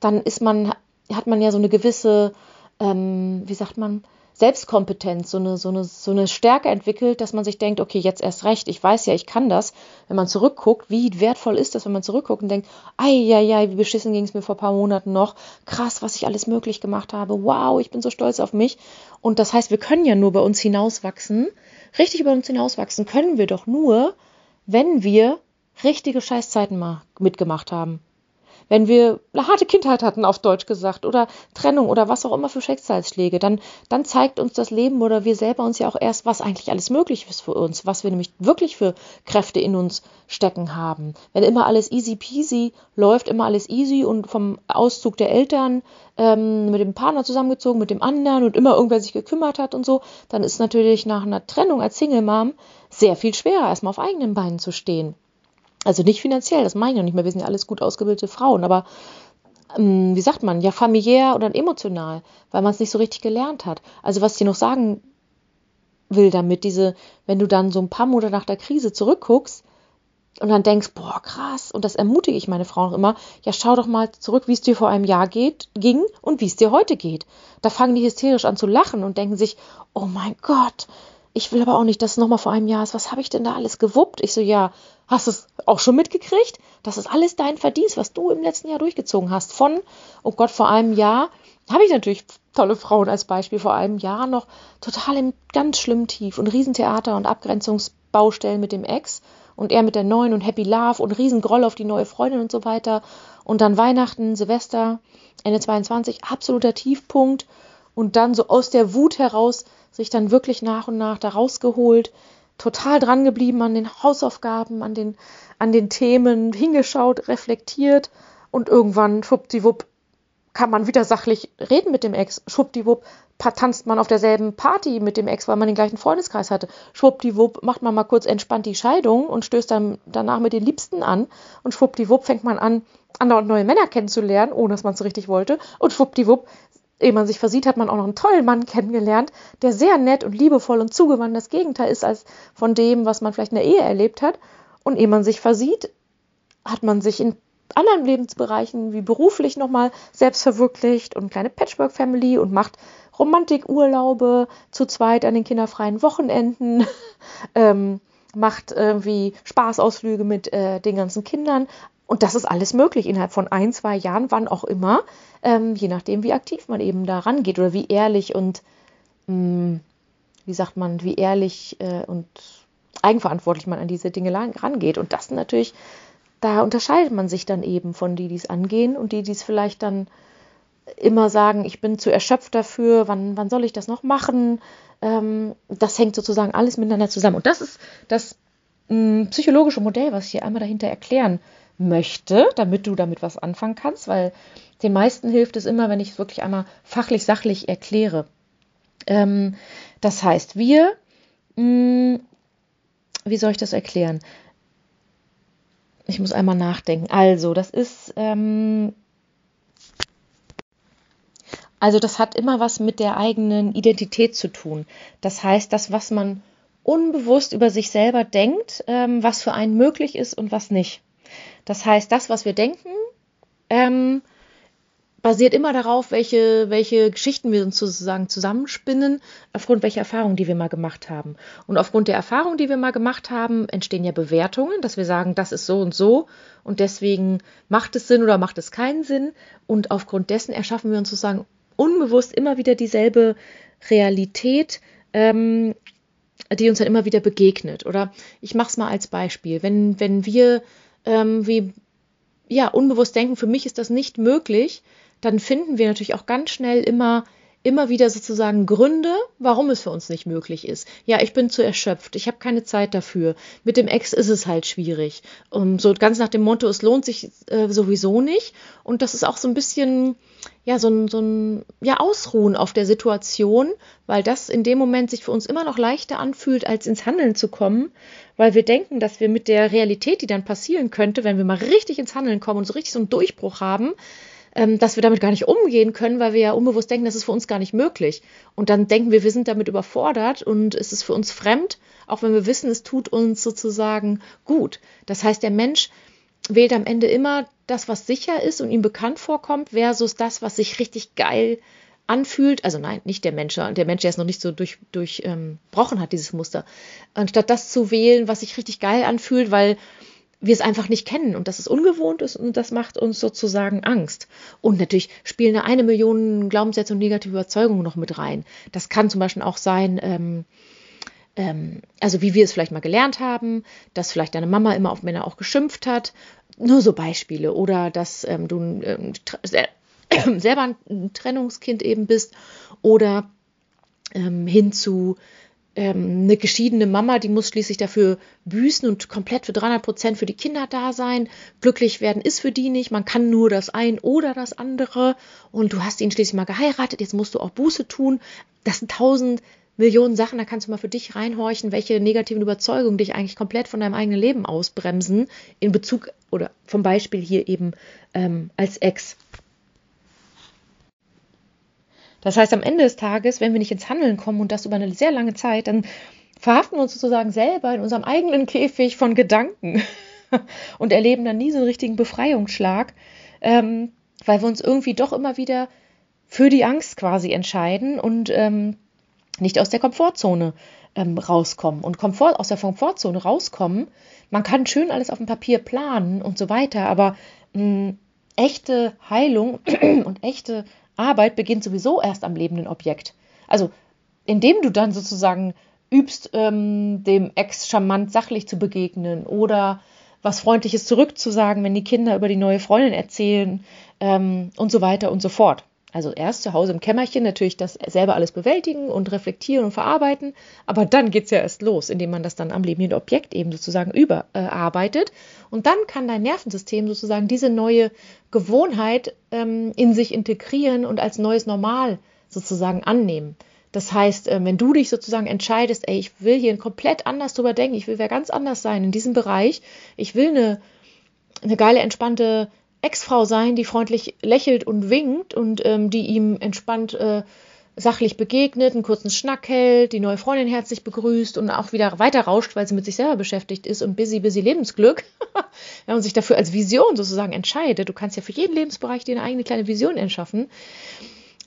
dann ist man, hat man ja so eine gewisse, ähm, wie sagt man, Selbstkompetenz, so eine, so, eine, so eine Stärke entwickelt, dass man sich denkt, okay, jetzt erst recht, ich weiß ja, ich kann das. Wenn man zurückguckt, wie wertvoll ist das, wenn man zurückguckt und denkt, ei, ei, ei, wie beschissen ging es mir vor ein paar Monaten noch, krass, was ich alles möglich gemacht habe, wow, ich bin so stolz auf mich. Und das heißt, wir können ja nur bei uns hinauswachsen, richtig über uns hinauswachsen können wir doch nur, wenn wir richtige Scheißzeiten mal mitgemacht haben wenn wir eine harte Kindheit hatten, auf Deutsch gesagt, oder Trennung oder was auch immer für Schicksalsschläge, dann, dann zeigt uns das Leben oder wir selber uns ja auch erst, was eigentlich alles möglich ist für uns, was wir nämlich wirklich für Kräfte in uns stecken haben. Wenn immer alles easy peasy läuft, immer alles easy und vom Auszug der Eltern ähm, mit dem Partner zusammengezogen, mit dem anderen und immer irgendwer sich gekümmert hat und so, dann ist natürlich nach einer Trennung als Single Mom sehr viel schwerer, erstmal auf eigenen Beinen zu stehen. Also nicht finanziell, das meine ich noch nicht mehr. Wir sind ja alles gut ausgebildete Frauen, aber ähm, wie sagt man, ja familiär oder emotional, weil man es nicht so richtig gelernt hat. Also was ich noch sagen will damit, diese, wenn du dann so ein paar Monate nach der Krise zurückguckst und dann denkst, boah, krass, und das ermutige ich meine Frauen immer, ja, schau doch mal zurück, wie es dir vor einem Jahr geht, ging und wie es dir heute geht. Da fangen die hysterisch an zu lachen und denken sich, oh mein Gott, ich will aber auch nicht, dass es nochmal vor einem Jahr ist. Was habe ich denn da alles gewuppt? Ich so, ja, hast du es auch schon mitgekriegt? Das ist alles dein Verdienst, was du im letzten Jahr durchgezogen hast. Von, oh Gott, vor einem Jahr habe ich natürlich tolle Frauen als Beispiel. Vor einem Jahr noch total im ganz schlimmen Tief und Riesentheater und Abgrenzungsbaustellen mit dem Ex und er mit der neuen und Happy Love und Riesengroll auf die neue Freundin und so weiter. Und dann Weihnachten, Silvester, Ende 22, absoluter Tiefpunkt und dann so aus der Wut heraus sich dann wirklich nach und nach da rausgeholt, total dran geblieben an den Hausaufgaben, an den, an den Themen, hingeschaut, reflektiert und irgendwann, schwuppdiwupp, kann man wieder sachlich reden mit dem Ex. Schwuppdiwupp, tanzt man auf derselben Party mit dem Ex, weil man den gleichen Freundeskreis hatte. Schwuppdiwupp macht man mal kurz entspannt die Scheidung und stößt dann danach mit den Liebsten an. Und schwuppdiwupp fängt man an, andere und neue Männer kennenzulernen, ohne dass man es richtig wollte. Und schwuppdiwupp, ehe man sich versieht, hat man auch noch einen tollen Mann kennengelernt, der sehr nett und liebevoll und zugewandt das Gegenteil ist als von dem, was man vielleicht in der Ehe erlebt hat. Und ehe man sich versieht, hat man sich in anderen Lebensbereichen wie beruflich nochmal selbst verwirklicht und kleine Patchwork-Family und macht Romantikurlaube zu zweit an den kinderfreien Wochenenden, <laughs> ähm, macht irgendwie Spaßausflüge mit äh, den ganzen Kindern. Und das ist alles möglich innerhalb von ein, zwei Jahren, wann auch immer, ähm, je nachdem, wie aktiv man eben da rangeht oder wie ehrlich und, mh, hm, wie sagt man, wie ehrlich äh, und eigenverantwortlich man an diese Dinge rangeht. Und das natürlich da unterscheidet man sich dann eben von die, die es angehen und die, die es vielleicht dann immer sagen, ich bin zu erschöpft dafür, wann, wann soll ich das noch machen? Ähm, das hängt sozusagen alles miteinander zusammen. Und das ist das mh, mm, psychologische Modell, was ich hier einmal dahinter erklären möchte, damit du damit was anfangen kannst, weil den meisten hilft es immer, wenn ich es wirklich einmal fachlich, sachlich erkläre. Ähm, das heißt, wir, mh, mm, wie soll ich das erklären? Ich muss einmal nachdenken. Also, das ist. Ähm, also, das hat immer was mit der eigenen Identität zu tun. Das heißt, das, was man unbewusst über sich selber denkt, ähm, was für einen möglich ist und was nicht. Das heißt, das, was wir denken, ähm, basiert immer darauf, welche, welche Geschichten wir uns sozusagen zusammenspinnen, aufgrund welcher Erfahrungen, die wir mal gemacht haben. Und aufgrund der Erfahrungen, die wir mal gemacht haben, entstehen ja Bewertungen, dass wir sagen, das ist so und so und deswegen macht es Sinn oder macht es keinen Sinn. Und aufgrund dessen erschaffen wir uns sozusagen unbewusst immer wieder dieselbe Realität, ähm, die uns dann immer wieder begegnet. Oder ich mache es mal als Beispiel. Wenn, wenn wir ähm, wie ja, unbewusst denken, für mich ist das nicht möglich, dann finden wir natürlich auch ganz schnell immer immer wieder sozusagen Gründe, warum es für uns nicht möglich ist. Ja, ich bin zu erschöpft, ich habe keine Zeit dafür. Mit dem Ex ist es halt schwierig. Um, so ganz nach dem Motto, es lohnt sich äh, sowieso nicht. Und das ist auch so ein bisschen, ja, so ein, so ein ja, Ausruhen auf der Situation, weil das in dem Moment sich für uns immer noch leichter anfühlt, als ins Handeln zu kommen, weil wir denken, dass wir mit der Realität, die dann passieren könnte, wenn wir mal richtig ins Handeln kommen und so richtig so einen Durchbruch haben, ähm, dass wir damit gar nicht umgehen können, weil wir ja unbewusst denken, das ist für uns gar nicht möglich. Und dann denken wir, wir sind damit überfordert und es ist für uns fremd, auch wenn wir wissen, es tut uns sozusagen gut. Das heißt, der Mensch wählt am Ende immer das, was sicher ist und ihm bekannt vorkommt, versus das, was sich richtig geil anfühlt, also nein, nicht der Mensch, der Mensch, der es noch nicht so durchbrochen durch, ähm, hat, dieses Muster, anstatt das zu wählen, was sich richtig geil anfühlt, weil wir es einfach nicht kennen und dass es ungewohnt ist und das macht uns sozusagen Angst. Und natürlich spielen da eine Million Glaubenssätze und negative Überzeugungen noch mit rein. Das kann zum Beispiel auch sein, ähm, ähm, also wie wir es vielleicht mal gelernt haben, dass vielleicht deine Mama immer auf Männer auch geschimpft hat. Nur so Beispiele. Oder dass ähm, du ähm, <clears throat> selber ein Trennungskind eben bist. Oder ähm, hin zu ähm, eine geschiedene Mama, die muss schließlich dafür büßen und komplett für 300 Prozent für die Kinder da sein. Glücklich werden ist für die nicht. Man kann nur das ein oder das andere. Und du hast ihn schließlich mal geheiratet. Jetzt musst du auch Buße tun. Das sind tausend Millionen Sachen. Da kannst du mal für dich reinhorchen, welche negativen Überzeugungen dich eigentlich komplett von deinem eigenen Leben ausbremsen. In Bezug oder vom Beispiel hier eben ähm, als Ex. Das heißt, am Ende des Tages, wenn wir nicht ins Handeln kommen und das über eine sehr lange Zeit, dann verhaften wir uns sozusagen selber in unserem eigenen Käfig von Gedanken <laughs> und erleben dann nie so einen richtigen Befreiungsschlag, ähm, weil wir uns irgendwie doch immer wieder für die Angst quasi entscheiden und ähm, nicht aus der Komfortzone ähm, rauskommen. Und Komfort, aus der Komfortzone rauskommen, man kann schön alles auf dem Papier planen und so weiter, aber mh, echte Heilung <clears throat> und echte Arbeit beginnt sowieso erst am lebenden Objekt. Also, indem du dann sozusagen übst, ähm, dem Ex charmant sachlich zu begegnen oder was Freundliches zurückzusagen, wenn die Kinder über die neue Freundin erzählen ähm, und so weiter und so fort. Also erst zu Hause im Kämmerchen natürlich das selber alles bewältigen und reflektieren und verarbeiten, aber dann geht es ja erst los, indem man das dann am lebenden Objekt eben sozusagen überarbeitet. Und dann kann dein Nervensystem sozusagen diese neue Gewohnheit ähm, in sich integrieren und als neues Normal sozusagen annehmen. Das heißt, äh, wenn du dich sozusagen entscheidest, ey, ich will hier komplett anders drüber denken, ich will wer ganz anders sein in diesem Bereich, ich will eine, eine geile, entspannte Ex-Frau sein, die freundlich lächelt und winkt und ähm, die ihm entspannt äh, sachlich begegnet, einen kurzen Schnack hält, die neue Freundin herzlich begrüßt und auch wieder weiter rauscht, weil sie mit sich selber beschäftigt ist und busy, busy Lebensglück. <laughs> ja, und sich dafür als Vision sozusagen entscheidet. Du kannst ja für jeden Lebensbereich dir eine eigene kleine Vision erschaffen.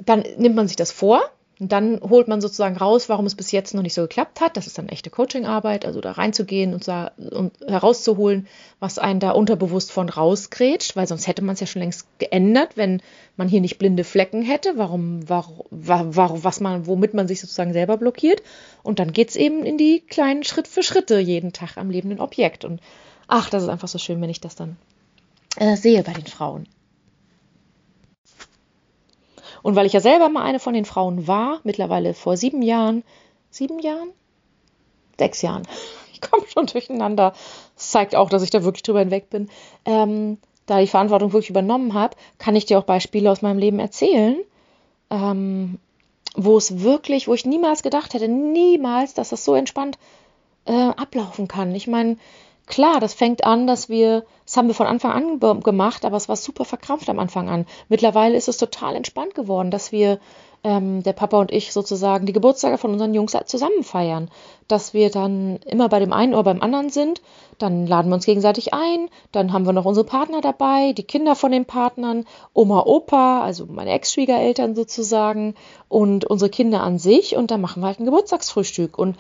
Dann nimmt man sich das vor und dann holt man sozusagen raus, warum es bis jetzt noch nicht so geklappt hat. Das ist dann echte Coachingarbeit, also da reinzugehen und, und herauszuholen, was einen da unterbewusst von rausgrätscht, weil sonst hätte man es ja schon längst geändert, wenn man hier nicht blinde Flecken hätte, warum, warum, warum was man, womit man sich sozusagen selber blockiert. Und dann geht es eben in die kleinen Schritt für Schritte jeden Tag am lebenden Objekt. Und ach, das ist einfach so schön, wenn ich das dann äh, sehe bei den Frauen. Und weil ich ja selber mal eine von den Frauen war, mittlerweile vor sieben Jahren, sieben Jahren? Sechs Jahren. <laughs> Ich komme schon durcheinander. Das zeigt auch, dass ich da wirklich drüber hinweg bin. Ähm, da die Verantwortung wirklich übernommen habe, kann ich dir auch Beispiele aus meinem Leben erzählen, ähm, wo es wirklich, wo ich niemals gedacht hätte, niemals, dass das so entspannt äh, ablaufen kann. Ich meine, klar, das fängt an, dass wir, das haben wir von Anfang an gemacht, aber es war super verkrampft am Anfang an. Mittlerweile ist es total entspannt geworden, dass wir, ähm, der Papa und ich sozusagen, die Geburtstage von unseren Jungs zusammen feiern. Dass wir dann immer bei dem einen oder beim anderen sind, dann laden wir uns gegenseitig ein, dann haben wir noch unsere Partner dabei, die Kinder von den Partnern, Oma, Opa, also meine Ex-Schwiegereltern sozusagen und unsere Kinder an sich und dann machen wir halt ein Geburtstagsfrühstück und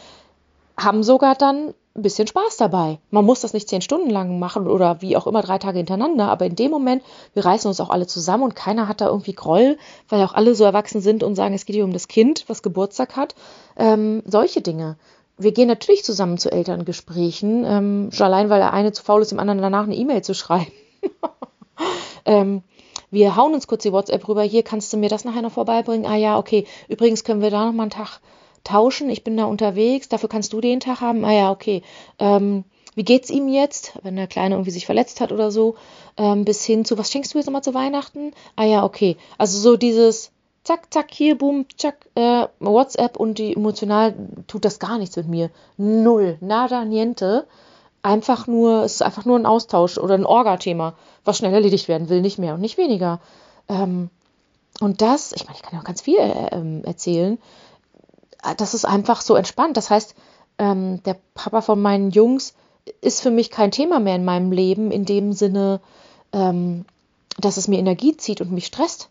haben sogar dann ein bisschen Spaß dabei. Man muss das nicht zehn Stunden lang machen oder wie auch immer drei Tage hintereinander, aber in dem Moment, wir reißen uns auch alle zusammen und keiner hat da irgendwie Groll, weil auch alle so erwachsen sind und sagen, es geht hier um das Kind, was Geburtstag hat. Ähm, solche Dinge. Wir gehen natürlich zusammen zu Elterngesprächen, ähm, schon allein, weil der eine zu faul ist, dem anderen danach eine E-Mail zu schreiben. <laughs> ähm, wir hauen uns kurz die WhatsApp rüber, hier kannst du mir das nachher noch vorbeibringen. Ah ja, okay. Übrigens können wir da noch mal einen Tag tauschen, ich bin da unterwegs, dafür kannst du den Tag haben. Ah ja, okay. Ähm, wie geht's ihm jetzt, wenn der Kleine irgendwie sich verletzt hat oder so, ähm, bis hin zu, was schenkst du jetzt nochmal zu Weihnachten? Ah ja, okay. Also so dieses zack, zack, hier, boom, zack, äh, WhatsApp und die emotional tut das gar nichts mit mir. Null, nada, niente. Einfach nur, es ist einfach nur ein Austausch oder ein Orga-Thema, was schnell erledigt werden will, nicht mehr und nicht weniger. Ähm, und das, ich meine, ich kann ja auch ganz viel äh, ähm, erzählen, das ist einfach so entspannt. Das heißt, ähm, der Papa von meinen Jungs ist für mich kein Thema mehr in meinem Leben, in dem Sinne, ähm, dass es mir Energie zieht und mich stresst.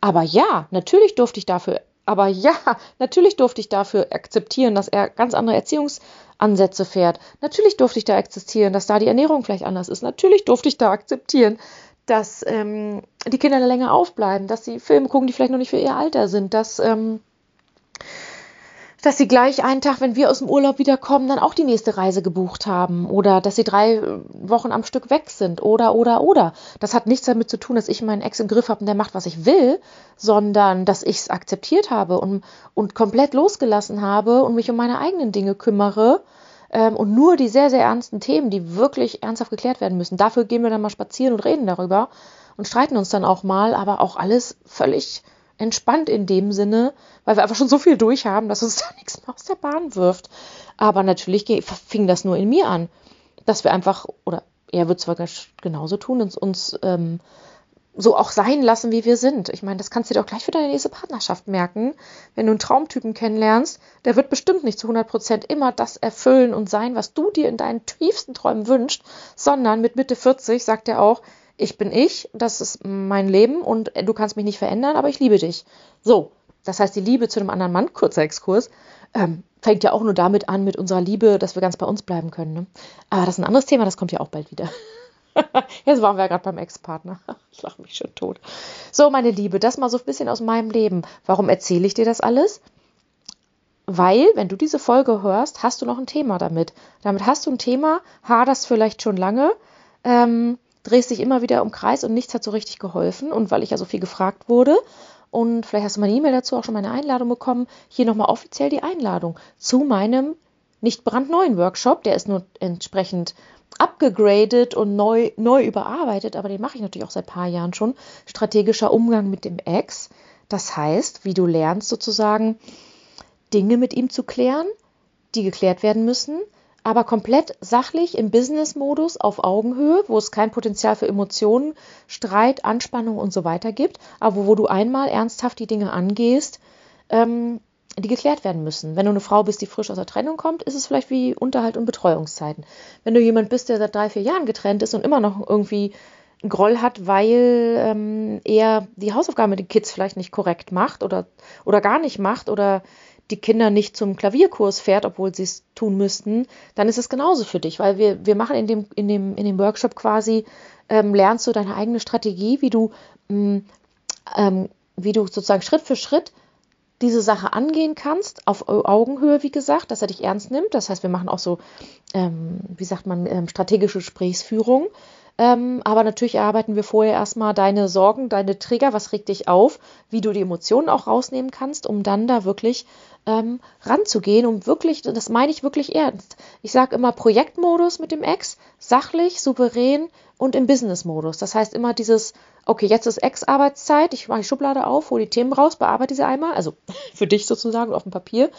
Aber ja, natürlich durfte ich dafür, aber ja, <laughs> natürlich durfte ich dafür akzeptieren, dass er ganz andere Erziehungsansätze fährt. Natürlich durfte ich da akzeptieren, dass da die Ernährung vielleicht anders ist. Natürlich durfte ich da akzeptieren, dass ähm, die Kinder länger aufbleiben, dass sie Filme gucken, die vielleicht noch nicht für ihr Alter sind, dass ähm, dass sie gleich einen Tag, wenn wir aus dem Urlaub wiederkommen, dann auch die nächste Reise gebucht haben oder dass sie drei Wochen am Stück weg sind oder oder oder. Das hat nichts damit zu tun, dass ich meinen Ex im Griff habe und der macht, was ich will, sondern dass ich es akzeptiert habe und, und komplett losgelassen habe und mich um meine eigenen Dinge kümmere ähm, und nur die sehr, sehr ernsten Themen, die wirklich ernsthaft geklärt werden müssen. Dafür gehen wir dann mal spazieren und reden darüber und streiten uns dann auch mal, aber auch alles völlig entspannt in dem Sinne, weil wir einfach schon so viel durch haben, dass uns <laughs> da nichts mehr aus der Bahn wirft. Aber natürlich fing das nur in mir an, dass wir einfach, oder er wird zwar genauso tun, uns, uns ähm, so auch sein lassen, wie wir sind. Ich meine, das kannst du dir auch gleich für deine nächste Partnerschaft merken. Wenn du einen Traumtypen kennenlernst, der wird bestimmt nicht zu 100 Prozent immer das erfüllen und sein, was du dir in deinen tiefsten Träumen wünschst, sondern mit Mitte 40 sagt er auch, ich bin ich, das ist mein Leben und du kannst mich nicht verändern, aber ich liebe dich. So, das heißt, die Liebe zu einem anderen Mann, kurzer Exkurs, ähm, fängt ja auch nur damit an, mit unserer Liebe, dass wir ganz bei uns bleiben können. Ne? Aber das ist ein anderes Thema, das kommt ja auch bald wieder. <laughs> Jetzt waren wir ja gerade beim Ex-Partner. <laughs> Ich lache mich schon tot. So, meine Liebe, das mal so ein bisschen aus meinem Leben. Warum erzähle ich dir das alles? Weil, wenn du diese Folge hörst, hast du noch ein Thema damit. Damit hast du ein Thema, haderst vielleicht schon lange, ähm, drehst dich immer wieder im Kreis und nichts hat so richtig geholfen. Und weil ich ja so viel gefragt wurde und vielleicht hast du meine E-Mail dazu auch schon meine Einladung bekommen. Hier nochmal offiziell die Einladung zu meinem nicht brandneuen Workshop. Der ist nur entsprechend abgegradet und neu, neu überarbeitet, aber den mache ich natürlich auch seit ein paar Jahren schon. Strategischer Umgang mit dem Ex. Das heißt, wie du lernst sozusagen Dinge mit ihm zu klären, die geklärt werden müssen, aber komplett sachlich im Business-Modus auf Augenhöhe, wo es kein Potenzial für Emotionen, Streit, Anspannung und so weiter gibt, aber wo du einmal ernsthaft die Dinge angehst, ähm, die geklärt werden müssen. Wenn du eine Frau bist, die frisch aus der Trennung kommt, ist es vielleicht wie Unterhalt und Betreuungszeiten. Wenn du jemand bist, der seit drei, vier Jahren getrennt ist und immer noch irgendwie einen Groll hat, weil ähm, er die Hausaufgaben mit den Kids vielleicht nicht korrekt macht oder, oder gar nicht macht oder die Kinder nicht zum Klavierkurs fährt, obwohl sie es tun müssten, dann ist es genauso für dich, weil wir, wir machen in dem, in, dem, in dem Workshop quasi, ähm, lernst du deine eigene Strategie, wie du, mm, ähm, wie du sozusagen Schritt für Schritt diese Sache angehen kannst, auf Augenhöhe, wie gesagt, dass er dich ernst nimmt. Das heißt, wir machen auch so, ähm, wie sagt man, ähm, strategische Gesprächsführung. Ähm, aber natürlich erarbeiten wir vorher erstmal deine Sorgen, deine Trigger, was regt dich auf, wie du die Emotionen auch rausnehmen kannst, um dann da wirklich ähm, ranzugehen, um wirklich, das meine ich wirklich ernst. Ich sage immer Projektmodus mit dem Ex, sachlich, souverän und im Business-Modus. Das heißt immer dieses, okay, jetzt ist Ex-Arbeitszeit, ich mache die Schublade auf, hole die Themen raus, bearbeite sie einmal, also <laughs> für dich sozusagen auf dem Papier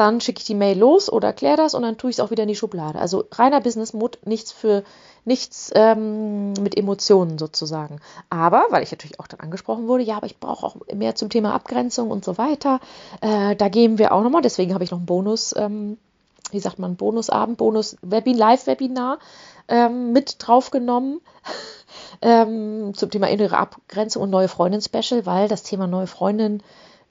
dann schicke ich die Mail los oder erkläre das und dann tue ich es auch wieder in die Schublade. Also reiner Business-Mode, nichts für nichts ähm, mit Emotionen sozusagen. Aber, weil ich natürlich auch dann angesprochen wurde, ja, aber ich brauche auch mehr zum Thema Abgrenzung und so weiter. Äh, da gehen wir auch nochmal, deswegen habe ich noch einen Bonus, ähm, wie sagt man, Bonusabend, Bonus Webin Live-Webinar ähm, mit draufgenommen. <laughs> ähm, zum Thema innere Abgrenzung und neue Freundin-Special, weil das Thema neue Freundin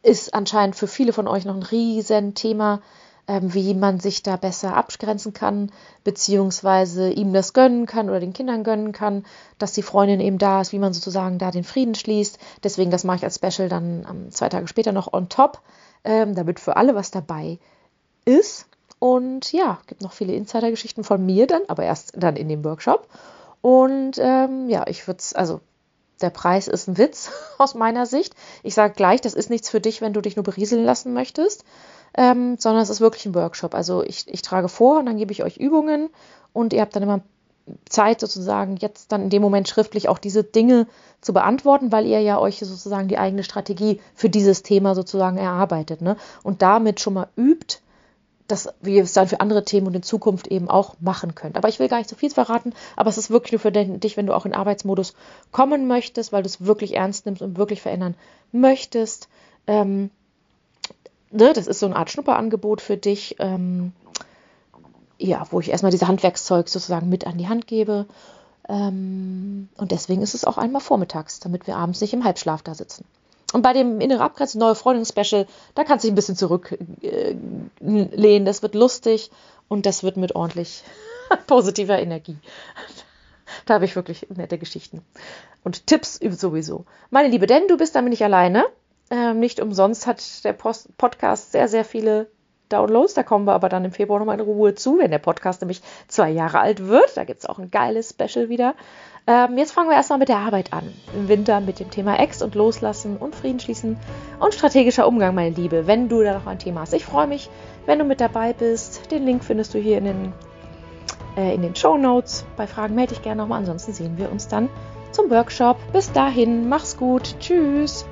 ist anscheinend für viele von euch noch ein riesen Thema, ähm, wie man sich da besser abgrenzen kann, beziehungsweise ihm das gönnen kann oder den Kindern gönnen kann, dass die Freundin eben da ist, wie man sozusagen da den Frieden schließt. Deswegen, das mache ich als Special dann ähm, zwei Tage später noch on top, ähm, damit für alle was dabei ist. Und ja, gibt noch viele Insider-Geschichten von mir dann, aber erst dann in dem Workshop. Und ähm, ja, ich würde es, also der Preis ist ein Witz <laughs> aus meiner Sicht. Ich sage gleich, das ist nichts für dich, wenn du dich nur berieseln lassen möchtest, ähm, sondern es ist wirklich ein Workshop. Also ich, ich trage vor und dann gebe ich euch Übungen und ihr habt dann immer Zeit sozusagen jetzt dann in dem Moment schriftlich auch diese Dinge zu beantworten, weil ihr ja euch sozusagen die eigene Strategie für dieses Thema sozusagen erarbeitet ne? und damit schon mal übt, dass wir es dann für andere Themen und in Zukunft eben auch machen können. Aber ich will gar nicht so viel verraten, aber es ist wirklich nur für dich, wenn du auch in Arbeitsmodus kommen möchtest, weil du es wirklich ernst nimmst und wirklich verändern möchtest. Ähm, ne, das ist so eine Art Schnupperangebot für dich, ähm, ja, wo ich erstmal diese Handwerkszeug sozusagen mit an die Hand gebe. Ähm, und deswegen ist es auch einmal vormittags, damit wir abends nicht im Halbschlaf da sitzen. Und bei dem innere Abgrenzen neue Freundin Special, da kannst du dich ein bisschen zurücklehnen. Äh, das wird lustig und das wird mit ordentlich <laughs> positiver Energie. Da habe ich wirklich nette Geschichten und Tipps sowieso. Meine Liebe, denn du bist damit nicht alleine. Ähm, nicht umsonst hat der Post Podcast sehr, sehr viele Downloads. Da kommen wir aber dann im Februar nochmal in Ruhe zu, wenn der Podcast nämlich zwei Jahre alt wird. Da gibt es auch ein geiles Special wieder. Ähm, jetzt fangen wir erstmal mit der Arbeit an. Im Winter mit dem Thema Ex und Loslassen und Frieden schließen und strategischer Umgang, meine Liebe, wenn du da noch ein Thema hast. Ich freue mich, wenn du mit dabei bist. Den Link findest du hier in den, äh, in den Show Notes. Bei Fragen melde dich gerne nochmal. Ansonsten sehen wir uns dann zum Workshop. Bis dahin, mach's gut. Tschüss.